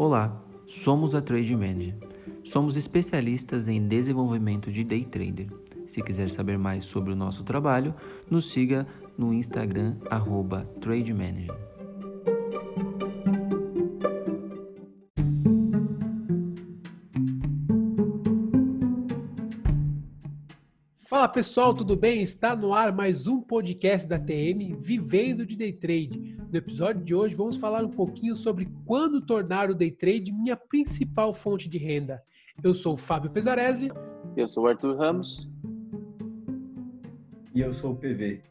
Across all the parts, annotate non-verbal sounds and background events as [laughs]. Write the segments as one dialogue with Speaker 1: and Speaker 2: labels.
Speaker 1: Olá, somos a Trade Manager. Somos especialistas em desenvolvimento de day trader. Se quiser saber mais sobre o nosso trabalho, nos siga no Instagram @trademanager.
Speaker 2: Fala pessoal, tudo bem? Está no ar mais um podcast da TM Vivendo de Day Trade. No episódio de hoje vamos falar um pouquinho sobre quando tornar o day trade minha principal fonte de renda. Eu sou o Fábio Pesarese.
Speaker 3: Eu sou o Arthur Ramos.
Speaker 4: E eu sou o PV.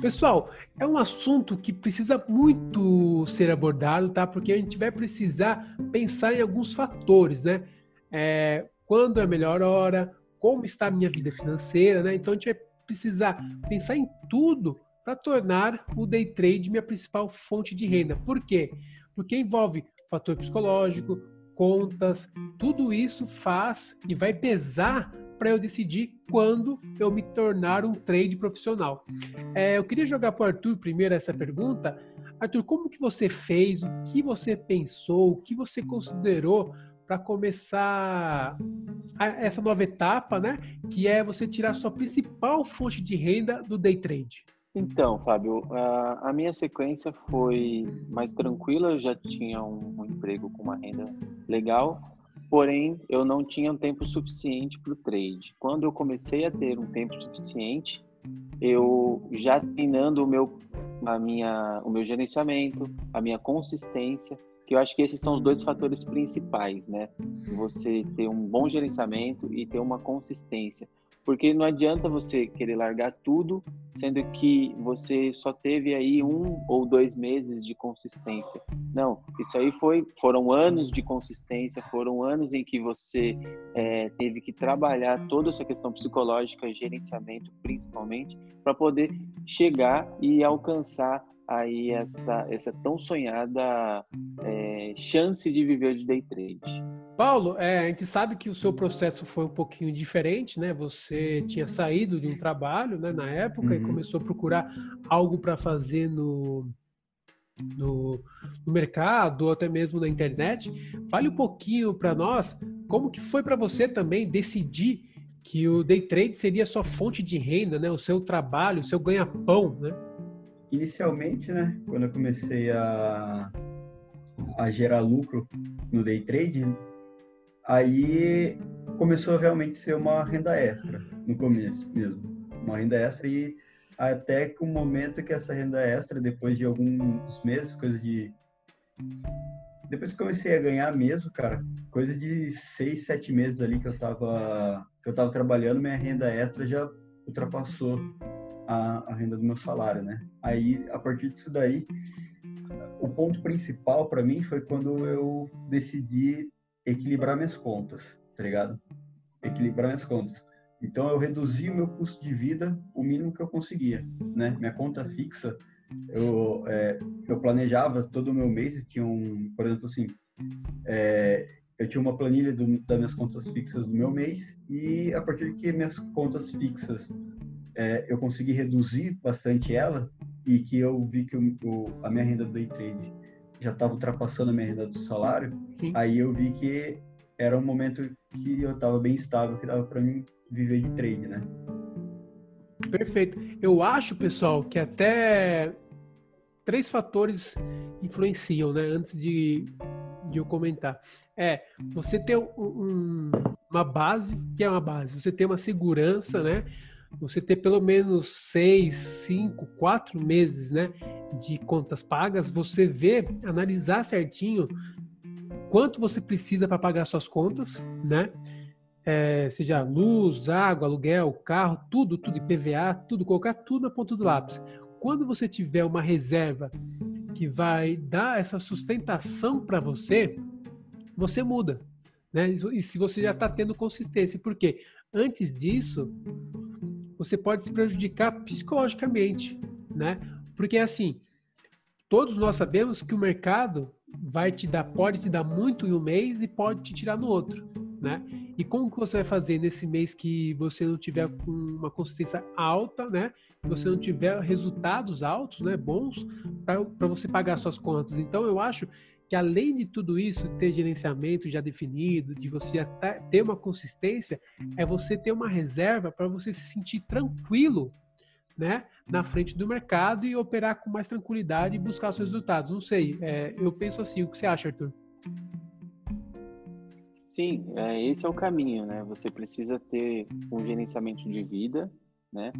Speaker 2: Pessoal, é um assunto que precisa muito ser abordado, tá? Porque a gente vai precisar pensar em alguns fatores, né? É, quando é a melhor hora, como está a minha vida financeira, né? Então a gente vai precisar pensar em tudo para tornar o day trade minha principal fonte de renda. Por quê? Porque envolve fator psicológico, contas, tudo isso faz e vai pesar para eu decidir quando eu me tornar um trade profissional. É, eu queria jogar para o Arthur primeiro essa pergunta. Arthur, como que você fez? O que você pensou? O que você considerou para começar essa nova etapa, né? Que é você tirar sua principal fonte de renda do day trade.
Speaker 3: Então, Fábio, a, a minha sequência foi mais tranquila. Eu já tinha um, um emprego com uma renda legal, porém eu não tinha um tempo suficiente para o trade. Quando eu comecei a ter um tempo suficiente, eu já treinando o meu, a minha, o meu gerenciamento, a minha consistência, que eu acho que esses são os dois fatores principais, né? Você ter um bom gerenciamento e ter uma consistência. Porque não adianta você querer largar tudo, sendo que você só teve aí um ou dois meses de consistência. Não, isso aí foi, foram anos de consistência, foram anos em que você é, teve que trabalhar toda essa questão psicológica, gerenciamento principalmente, para poder chegar e alcançar aí essa, essa tão sonhada é, chance de viver de day trade.
Speaker 2: Paulo, é, a gente sabe que o seu processo foi um pouquinho diferente, né? Você tinha saído de um trabalho, né, na época e começou a procurar algo para fazer no, no, no, mercado ou até mesmo na internet. Fale um pouquinho para nós como que foi para você também decidir que o day trade seria sua fonte de renda, né? O seu trabalho, o seu ganha-pão, né?
Speaker 4: inicialmente, né, quando eu comecei a, a gerar lucro no day trade, aí começou a realmente ser uma renda extra no começo mesmo, uma renda extra e até que o momento que essa renda extra, depois de alguns meses, coisa de depois que comecei a ganhar mesmo, cara, coisa de seis, sete meses ali que eu tava que eu tava trabalhando, minha renda extra já ultrapassou a, a renda do meu salário, né? Aí, a partir disso daí, o ponto principal para mim foi quando eu decidi equilibrar minhas contas, tá ligado? Equilibrar minhas contas. Então, eu reduzi o meu custo de vida o mínimo que eu conseguia, né? Minha conta fixa, eu, é, eu planejava todo o meu mês, eu tinha um, por exemplo, assim, é, eu tinha uma planilha do, das minhas contas fixas do meu mês e a partir de que minhas contas fixas é, eu consegui reduzir bastante ela e que eu vi que o, a minha renda do day trade já estava ultrapassando a minha renda do salário, Sim. aí eu vi que era um momento que eu estava bem estável, que dava para mim viver de trade, né?
Speaker 2: Perfeito. Eu acho, pessoal, que até três fatores influenciam, né? Antes de, de eu comentar. É, você ter um, um, uma base, que é uma base, você ter uma segurança, né? você ter pelo menos seis, cinco, quatro meses, né, de contas pagas, você vê, analisar certinho quanto você precisa para pagar suas contas, né? É, seja luz, água, aluguel, carro, tudo, tudo, IPVA, tudo, colocar tudo na ponta do lápis. Quando você tiver uma reserva que vai dar essa sustentação para você, você muda. Né? E se você já está tendo consistência, porque antes disso, você pode se prejudicar psicologicamente, né? Porque assim, todos nós sabemos que o mercado vai te dar, pode te dar muito em um mês e pode te tirar no outro, né? E como que você vai fazer nesse mês que você não tiver uma consistência alta, né? Você não tiver resultados altos, né? Bons para você pagar suas contas. Então eu acho que além de tudo isso, ter gerenciamento já definido, de você ter uma consistência, é você ter uma reserva para você se sentir tranquilo né, na frente do mercado e operar com mais tranquilidade e buscar seus resultados. Não sei, é, eu penso assim, o que você acha, Arthur?
Speaker 3: Sim, é, esse é o caminho, né? Você precisa ter um gerenciamento de vida, né?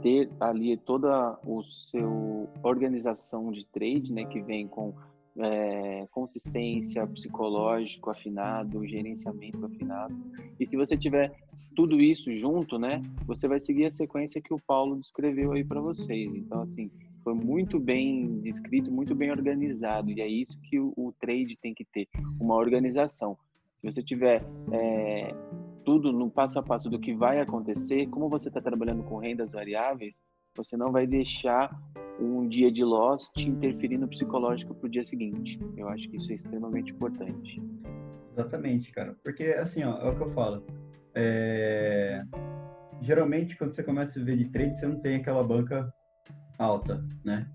Speaker 3: Ter ali toda o seu organização de trade, né? Que vem com é, consistência, psicológico afinado, gerenciamento afinado. E se você tiver tudo isso junto, né? Você vai seguir a sequência que o Paulo descreveu aí para vocês. Então, assim, foi muito bem descrito, muito bem organizado. E é isso que o, o trade tem que ter, uma organização se você tiver é, tudo no passo a passo do que vai acontecer, como você está trabalhando com rendas variáveis, você não vai deixar um dia de loss te interferir no psicológico para o dia seguinte. Eu acho que isso é extremamente importante.
Speaker 4: Exatamente, cara. Porque, assim, ó, é o que eu falo. É... Geralmente, quando você começa a viver de trade, você não tem aquela banca alta, né?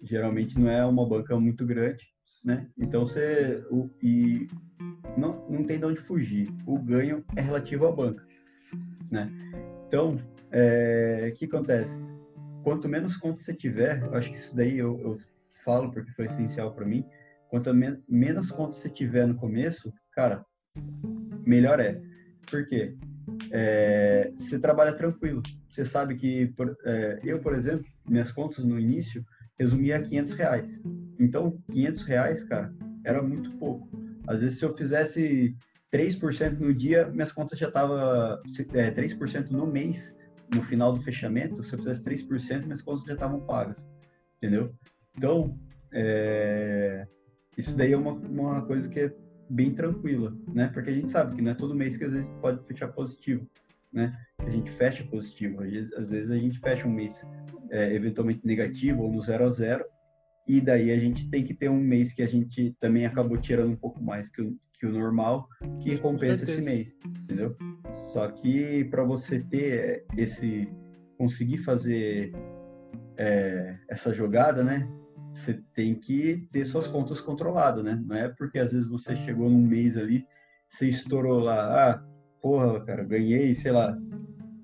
Speaker 4: Geralmente não é uma banca muito grande, né? Então, você... O... E não, não tem de onde fugir. O ganho é relativo à banca, né? Então, é, o que acontece? Quanto menos contas você tiver, eu acho que isso daí eu, eu falo porque foi essencial para mim. Quanto men menos contas você tiver no começo, cara, melhor é. Por quê? É, você trabalha tranquilo. Você sabe que, por, é, eu, por exemplo, minhas contas no início resumia a 500 reais. Então, 500 reais, cara, era muito pouco. Às vezes, se eu fizesse 3% no dia, minhas contas já estavam é, 3% no mês, no final do fechamento. Se eu fizesse 3%, minhas contas já estavam pagas, entendeu? Então, é, isso daí é uma, uma coisa que é bem tranquila, né? Porque a gente sabe que não é todo mês que a gente pode fechar positivo, né? A gente fecha positivo. Às vezes a gente fecha um mês é, eventualmente negativo ou no zero a zero, e daí a gente tem que ter um mês que a gente também acabou tirando um pouco mais que o, que o normal, que compensa esse mês, entendeu? Só que para você ter esse, conseguir fazer é, essa jogada, né? Você tem que ter suas contas controladas, né? Não é porque às vezes você chegou num mês ali, você estourou lá, ah, porra, cara, ganhei, sei lá,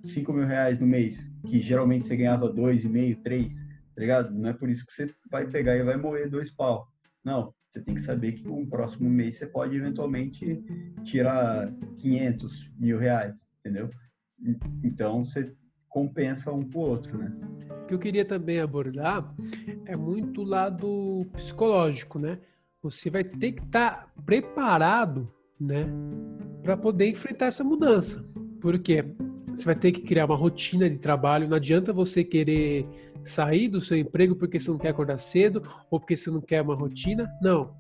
Speaker 4: 5 mil reais no mês, que geralmente você ganhava dois e meio, três tá ligado? Não é por isso que você vai pegar e vai moer dois pau. Não, você tem que saber que no próximo mês você pode eventualmente tirar 500 mil reais, entendeu? Então você compensa um pro outro, né?
Speaker 2: O que eu queria também abordar é muito lado psicológico, né? Você vai ter que estar tá preparado, né, para poder enfrentar essa mudança. Porque você vai ter que criar uma rotina de trabalho. Não adianta você querer sair do seu emprego porque você não quer acordar cedo ou porque você não quer uma rotina. Não.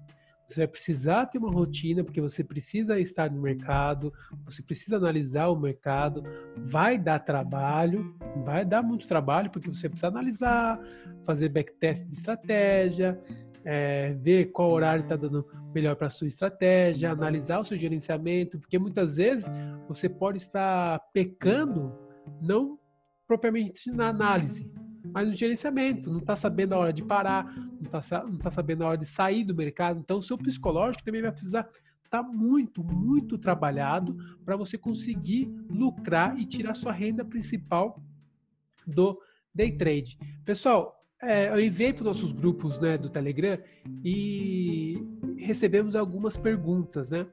Speaker 2: Você vai precisar ter uma rotina porque você precisa estar no mercado, você precisa analisar o mercado. Vai dar trabalho, vai dar muito trabalho porque você precisa analisar, fazer backtest de estratégia, é, ver qual horário está dando melhor para sua estratégia, analisar o seu gerenciamento, porque muitas vezes você pode estar pecando não propriamente na análise, mas no gerenciamento, não está sabendo a hora de parar, não está tá sabendo a hora de sair do mercado. Então, o seu psicológico também vai precisar estar tá muito, muito trabalhado para você conseguir lucrar e tirar sua renda principal do day trade. Pessoal, é, eu enviei para os nossos grupos né, do Telegram e recebemos algumas perguntas. Né?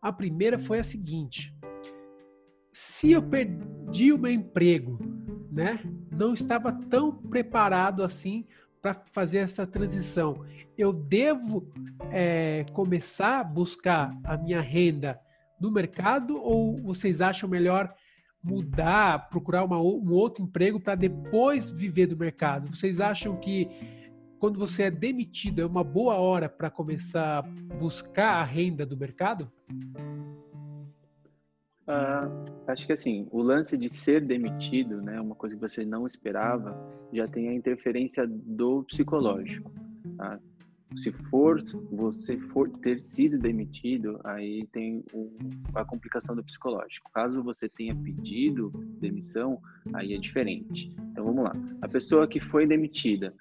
Speaker 2: A primeira foi a seguinte: se eu perdi o meu emprego, né, não estava tão preparado assim para fazer essa transição, eu devo é, começar a buscar a minha renda no mercado ou vocês acham melhor mudar, procurar uma, um outro emprego para depois viver do mercado? Vocês acham que quando você é demitido é uma boa hora para começar a buscar a renda do mercado?
Speaker 3: Ah, acho que assim, o lance de ser demitido, né, uma coisa que você não esperava, já tem a interferência do psicológico. Tá? Se for você for ter sido demitido, aí tem a complicação do psicológico. Caso você tenha pedido demissão, aí é diferente. Então vamos lá. A pessoa que foi demitida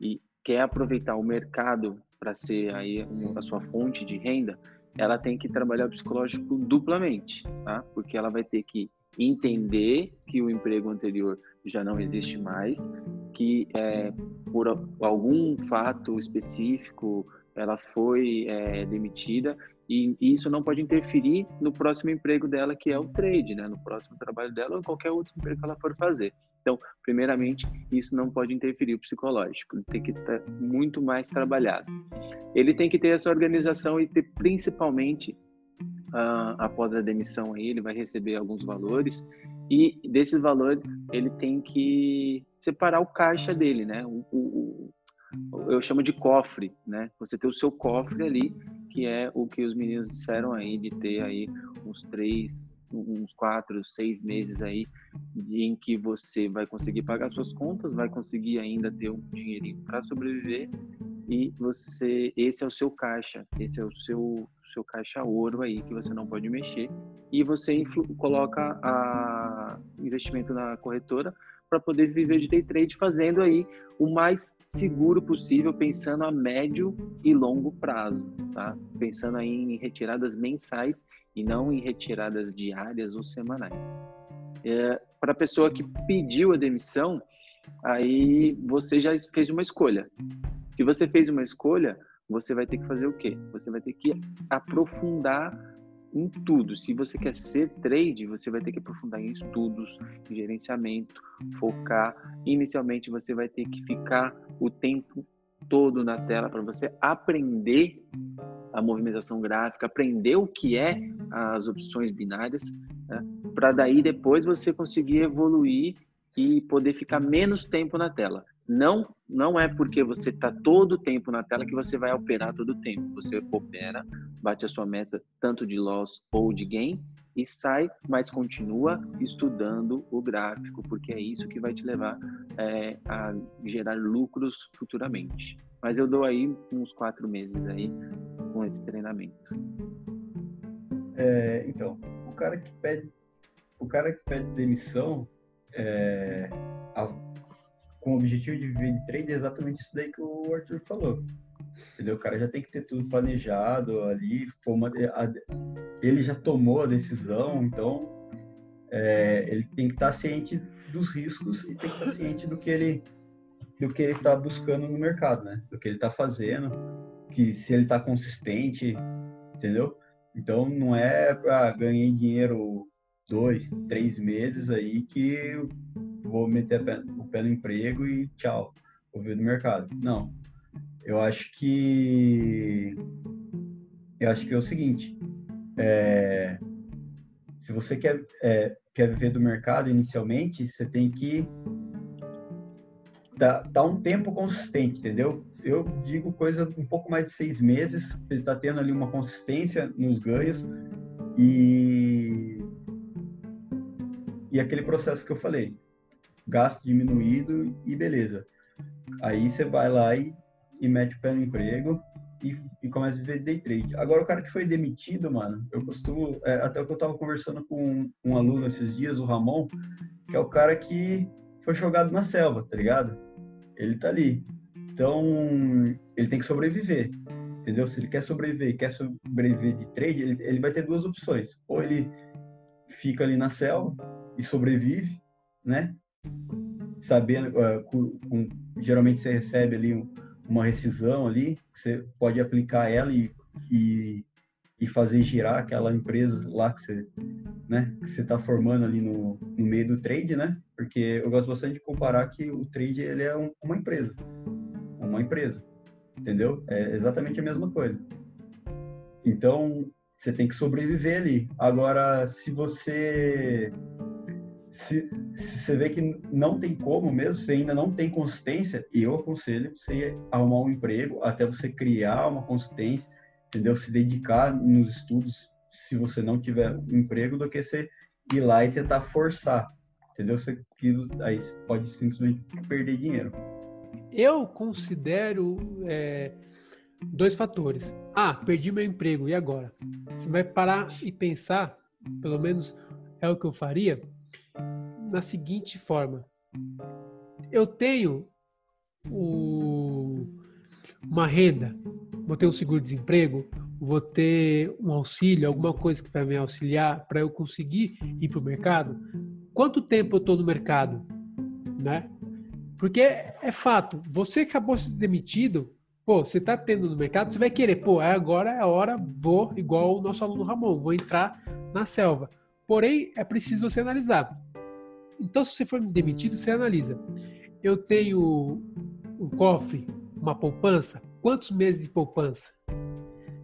Speaker 3: e quer aproveitar o mercado para ser aí a sua fonte de renda, ela tem que trabalhar o psicológico duplamente, tá? Porque ela vai ter que entender que o emprego anterior já não existe mais, que é, por algum fato específico ela foi é, demitida e, isso não pode interferir no próximo emprego dela, que é o trade, né? No próximo trabalho dela ou qualquer outro emprego que ela for fazer. Então, primeiramente, isso não pode interferir o psicológico, ele tem que estar muito mais trabalhado. Ele tem que ter essa organização e ter principalmente após a demissão aí, ele vai receber alguns valores e desses valores ele tem que separar o caixa dele, né? O, o, o, eu chamo de cofre, né? Você tem o seu cofre ali, que é o que os meninos disseram aí de ter aí uns três, uns quatro, seis meses aí em que você vai conseguir pagar suas contas, vai conseguir ainda ter um dinheirinho para sobreviver e você, esse é o seu caixa, esse é o seu seu caixa ouro aí que você não pode mexer e você coloca a investimento na corretora para poder viver de day trade fazendo aí o mais seguro possível, pensando a médio e longo prazo, tá? Pensando aí em retiradas mensais e não em retiradas diárias ou semanais. É, para a pessoa que pediu a demissão, aí você já fez uma escolha. Se você fez uma escolha, você vai ter que fazer o quê? Você vai ter que aprofundar em tudo. Se você quer ser trade, você vai ter que aprofundar em estudos, em gerenciamento, focar. Inicialmente, você vai ter que ficar o tempo todo na tela para você aprender a movimentação gráfica, aprender o que é as opções binárias, né? para daí depois você conseguir evoluir e poder ficar menos tempo na tela. Não, não é porque você está todo o tempo na tela que você vai operar todo o tempo. Você opera, bate a sua meta tanto de loss ou de gain e sai, mas continua estudando o gráfico, porque é isso que vai te levar é, a gerar lucros futuramente. Mas eu dou aí uns quatro meses aí com esse treinamento.
Speaker 4: É, então, o cara que pede, o cara que pede demissão, é, com o objetivo de viver de trade é exatamente isso daí que o Arthur falou. Entendeu? O cara já tem que ter tudo planejado ali, uma, a, ele já tomou a decisão, então é, ele tem que estar ciente dos riscos e tem que estar ciente do que ele do que ele está buscando no mercado, né? Do que ele está fazendo, que se ele está consistente, entendeu? Então não é para ganhar dinheiro dois, três meses aí que vou meter pé no emprego e tchau, vou ver no mercado. Não. Eu acho que eu acho que é o seguinte, é, se você quer é, quer viver do mercado inicialmente, você tem que dar um tempo consistente, entendeu? Eu digo coisa um pouco mais de seis meses, você está tendo ali uma consistência nos ganhos e e aquele processo que eu falei, gasto diminuído e beleza. Aí você vai lá e, e mete o pé no emprego e, e, começa a viver day trade. Agora, o cara que foi demitido, mano, eu costumo, é, até que eu tava conversando com um, um aluno esses dias, o Ramon, que é o cara que foi jogado na selva, tá ligado? Ele tá ali. Então, ele tem que sobreviver, entendeu? Se ele quer sobreviver quer sobreviver de trade, ele, ele vai ter duas opções. Ou ele fica ali na selva e sobrevive, né? Sabendo, uh, com, geralmente você recebe ali um, uma rescisão ali, você pode aplicar ela e, e, e, fazer girar aquela empresa lá que você né, que você está formando ali no, no meio do trade, né? Porque eu gosto bastante de comparar que o trade ele é um, uma empresa, uma empresa, entendeu? É exatamente a mesma coisa. Então você tem que sobreviver ali. Agora, se você se, se, você vê que não tem como mesmo, você ainda não tem consistência, eu aconselho você arrumar um emprego até você criar uma consistência, entendeu? Se dedicar nos estudos, se você não tiver um emprego, do que você ir lá e tentar forçar, entendeu? Você, aí você pode simplesmente perder dinheiro.
Speaker 2: Eu considero é, dois fatores. Ah, perdi meu emprego, e agora? Você vai parar e pensar, pelo menos é o que eu faria, na seguinte forma: eu tenho o, uma renda vou ter um seguro-desemprego, vou ter um auxílio, alguma coisa que vai me auxiliar para eu conseguir ir para o mercado? Quanto tempo eu estou no mercado? Né? Porque é fato, você acabou ser demitido, pô, você está tendo no mercado, você vai querer, pô, agora é a hora, vou, igual o nosso aluno Ramon, vou entrar na selva. Porém, é preciso você analisar. Então, se você for demitido, você analisa. Eu tenho um cofre, uma poupança, quantos meses de poupança?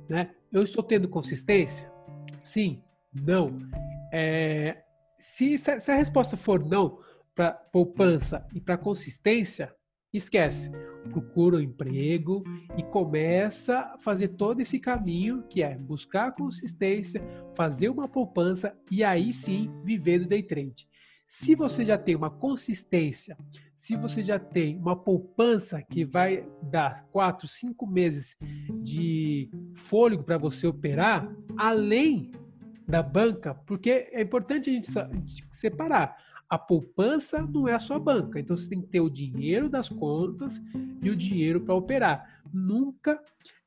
Speaker 2: Né? Eu estou tendo consistência? Sim, não. É, se, se, a resposta for não para poupança e para consistência, esquece. Procura um emprego e começa a fazer todo esse caminho que é buscar consistência, fazer uma poupança e aí sim viver do day trade. Se você já tem uma consistência, se você já tem uma poupança que vai dar quatro, cinco meses de fôlego para você operar, além da banca, porque é importante a gente separar. A poupança não é a sua banca, então você tem que ter o dinheiro das contas e o dinheiro para operar. Nunca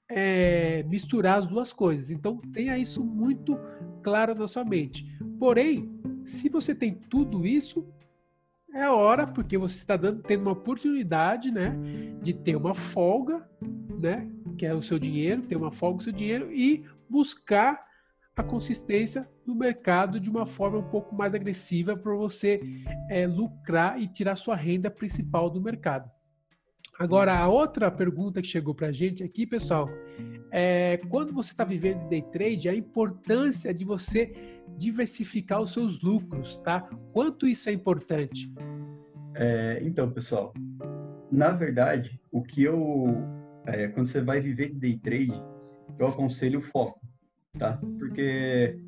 Speaker 2: é, misturar as duas coisas. Então tenha isso muito claro na sua mente. Porém, se você tem tudo isso, é hora, porque você está dando, tendo uma oportunidade, né, de ter uma folga, né, que é o seu dinheiro, ter uma folga o seu dinheiro e buscar a consistência no mercado de uma forma um pouco mais agressiva para você é, lucrar e tirar sua renda principal do mercado. Agora, a outra pergunta que chegou para a gente aqui, pessoal, é quando você está vivendo day trade, a importância de você diversificar os seus lucros, tá? Quanto isso é importante?
Speaker 4: É, então, pessoal, na verdade, o que eu, é, quando você vai viver de day trade, eu aconselho foco, tá? Porque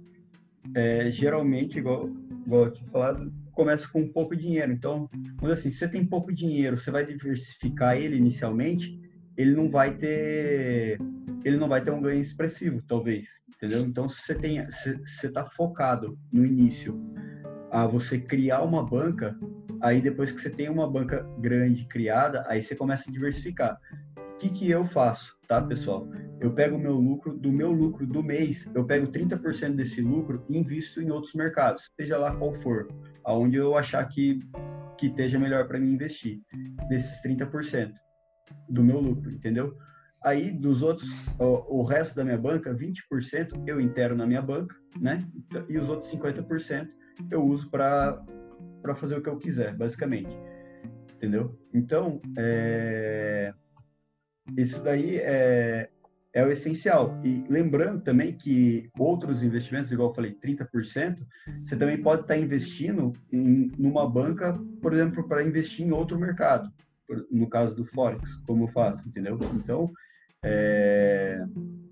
Speaker 4: é, geralmente, igual, igual eu tinha falado, começa com pouco dinheiro. Então, quando assim, você tem pouco dinheiro, você vai diversificar ele inicialmente, ele não vai ter ele não vai ter um ganho expressivo, talvez, entendeu? Então, se você tem, se você está focado no início a você criar uma banca, aí depois que você tem uma banca grande criada, aí você começa a diversificar. O que, que eu faço, tá, pessoal? Eu pego o meu lucro, do meu lucro do mês, eu pego 30% desse lucro e invisto em outros mercados, seja lá qual for, aonde eu achar que, que esteja melhor para mim investir, desses 30% do meu lucro, entendeu? Aí, dos outros, o, o, resto da minha banca, 20% eu intero na minha banca, né? E os outros 50% eu uso para fazer o que eu quiser, basicamente. Entendeu? Então, é, isso daí é, é o essencial. E lembrando também que outros investimentos, igual eu falei, 30%, você também pode estar investindo em numa banca, por exemplo, para investir em outro mercado. No caso do Forex, como eu faço, entendeu? Então, é,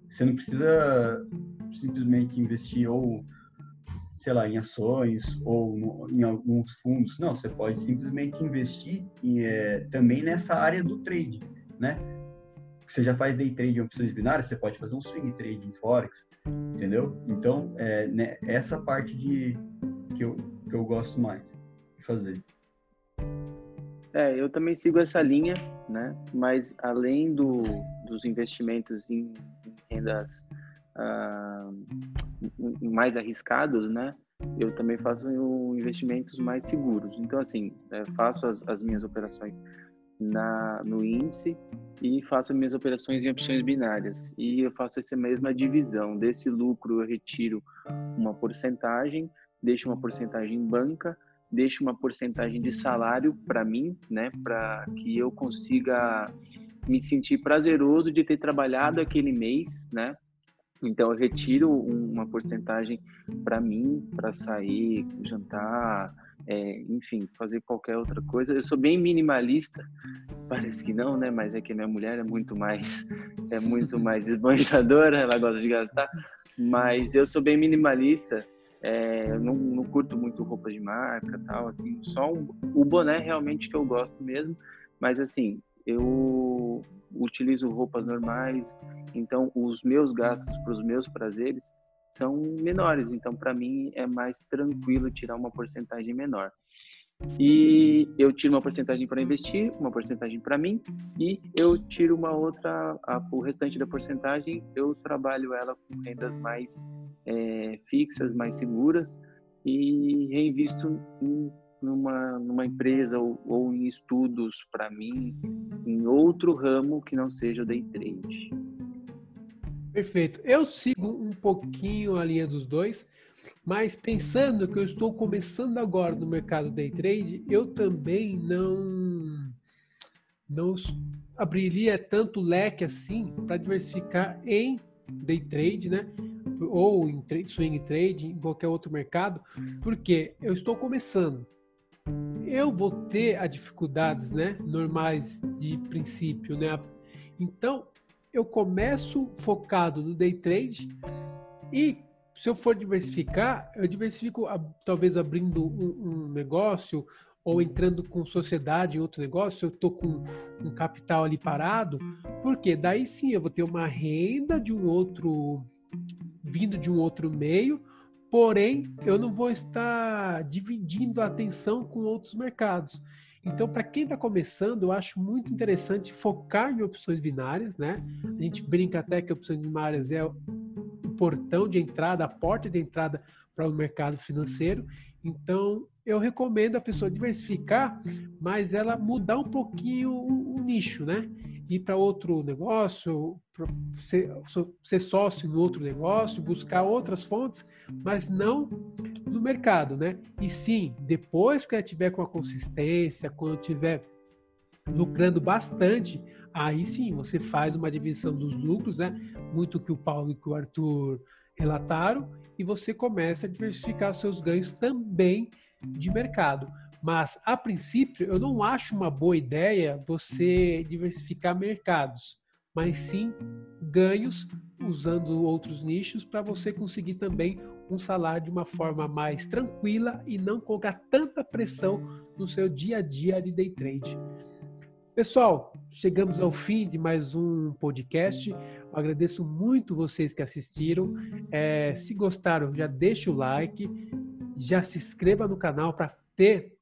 Speaker 4: você não precisa simplesmente investir ou, sei lá, em ações ou no, em alguns fundos. Não, você pode simplesmente investir em, é, também nessa área do trade, né? Você já faz day trade em opções binárias, você pode fazer um swing trade em forex, entendeu? Então, é, né, essa parte de que eu, que eu gosto mais de fazer.
Speaker 3: É, eu também sigo essa linha, né? Mas além do, dos investimentos em, em rendas uh, mais arriscados, né? Eu também faço investimentos mais seguros. Então, assim, é, faço as, as, minhas operações na, no índice e faço as minhas operações em opções binárias. E eu faço essa mesma divisão. Desse lucro, eu retiro uma porcentagem, deixo uma porcentagem em banca, deixo uma porcentagem de salário para mim, né? Para que eu consiga me sentir prazeroso de ter trabalhado aquele mês, né? Então eu retiro uma porcentagem para mim, para sair, jantar, é, enfim, fazer qualquer outra coisa. Eu sou bem minimalista, [laughs] parece que não, né? Mas é que minha mulher é muito mais, é muito [laughs] mais esbanjadora, ela gosta de gastar. Mas eu sou bem minimalista. É, não, não, curto muito roupa de marca, tal, assim. Só o boné realmente que eu gosto mesmo. Mas assim, eu utilizo roupas normais, então os meus gastos para os meus prazeres são menores, então para mim é mais tranquilo tirar uma porcentagem menor. e eu tiro uma porcentagem para investir, uma porcentagem para mim e eu tiro uma outra, a, o restante da porcentagem eu trabalho ela com rendas mais é, fixas, mais seguras e reinvisto em, numa, numa empresa ou, ou em estudos para mim, em outro ramo que não seja o day trade.
Speaker 2: Perfeito. Eu sigo um pouquinho a linha dos dois. Mas pensando que eu estou começando agora no mercado day trade, eu também não não abriria tanto leque assim para diversificar em day trade, né? Ou em trade, swing trade, em qualquer outro mercado, porque eu estou começando. Eu vou ter as dificuldades, né, normais de princípio, né? Então, eu começo focado no day trade e se eu for diversificar, eu diversifico talvez abrindo um, um negócio ou entrando com sociedade em outro negócio, eu estou com um capital ali parado, porque daí sim eu vou ter uma renda de um outro, vindo de um outro meio, porém eu não vou estar dividindo a atenção com outros mercados. Então, para quem está começando, eu acho muito interessante focar em opções binárias, né? A gente brinca até que opções binárias é portão de entrada, a porta de entrada para o mercado financeiro. Então, eu recomendo a pessoa diversificar, mas ela mudar um pouquinho o, o nicho, né? Ir para outro negócio, ser, ser sócio no outro negócio, buscar outras fontes, mas não no mercado, né? E sim, depois que ela tiver com a consistência, quando tiver lucrando bastante, aí sim você faz uma divisão dos lucros, né? Muito que o Paulo e que o Arthur relataram, e você começa a diversificar seus ganhos também de mercado. Mas, a princípio, eu não acho uma boa ideia você diversificar mercados, mas sim ganhos usando outros nichos para você conseguir também um salário de uma forma mais tranquila e não colocar tanta pressão no seu dia a dia de day trade. Pessoal, chegamos ao fim de mais um podcast. Eu agradeço muito vocês que assistiram. É, se gostaram, já deixa o like, já se inscreva no canal para ter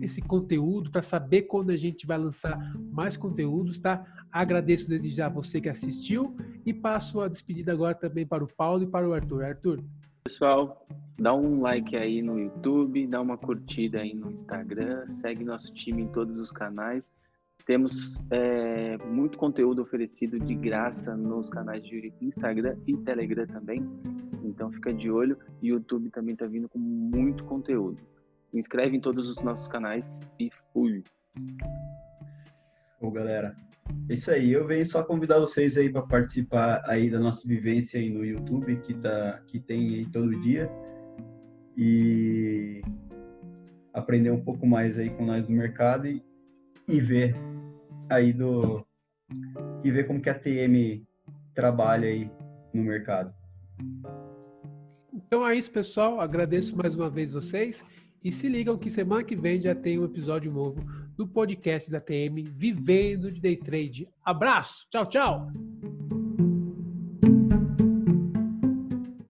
Speaker 2: esse conteúdo, para saber quando a gente vai lançar mais conteúdos, tá? Agradeço desde já você que assistiu e passo a despedida agora também para o Paulo e para o Arthur. Arthur.
Speaker 3: Pessoal, dá um like aí no YouTube, dá uma curtida aí no Instagram, segue nosso time em todos os canais temos é, muito conteúdo oferecido de graça nos canais de Instagram e Telegram também. Então fica de olho. YouTube também está vindo com muito conteúdo. Inscreve em todos os nossos canais e fui.
Speaker 4: Bom, galera, é isso aí. Eu venho só convidar vocês aí para participar aí da nossa vivência aí no YouTube que tá que tem aí todo dia e aprender um pouco mais aí com nós no mercado e, e ver aí do e ver como que a TM trabalha aí no mercado.
Speaker 2: Então é isso, pessoal. Agradeço mais uma vez vocês e se ligam que semana que vem já tem um episódio novo do podcast da TM Vivendo de Day Trade. Abraço, tchau, tchau.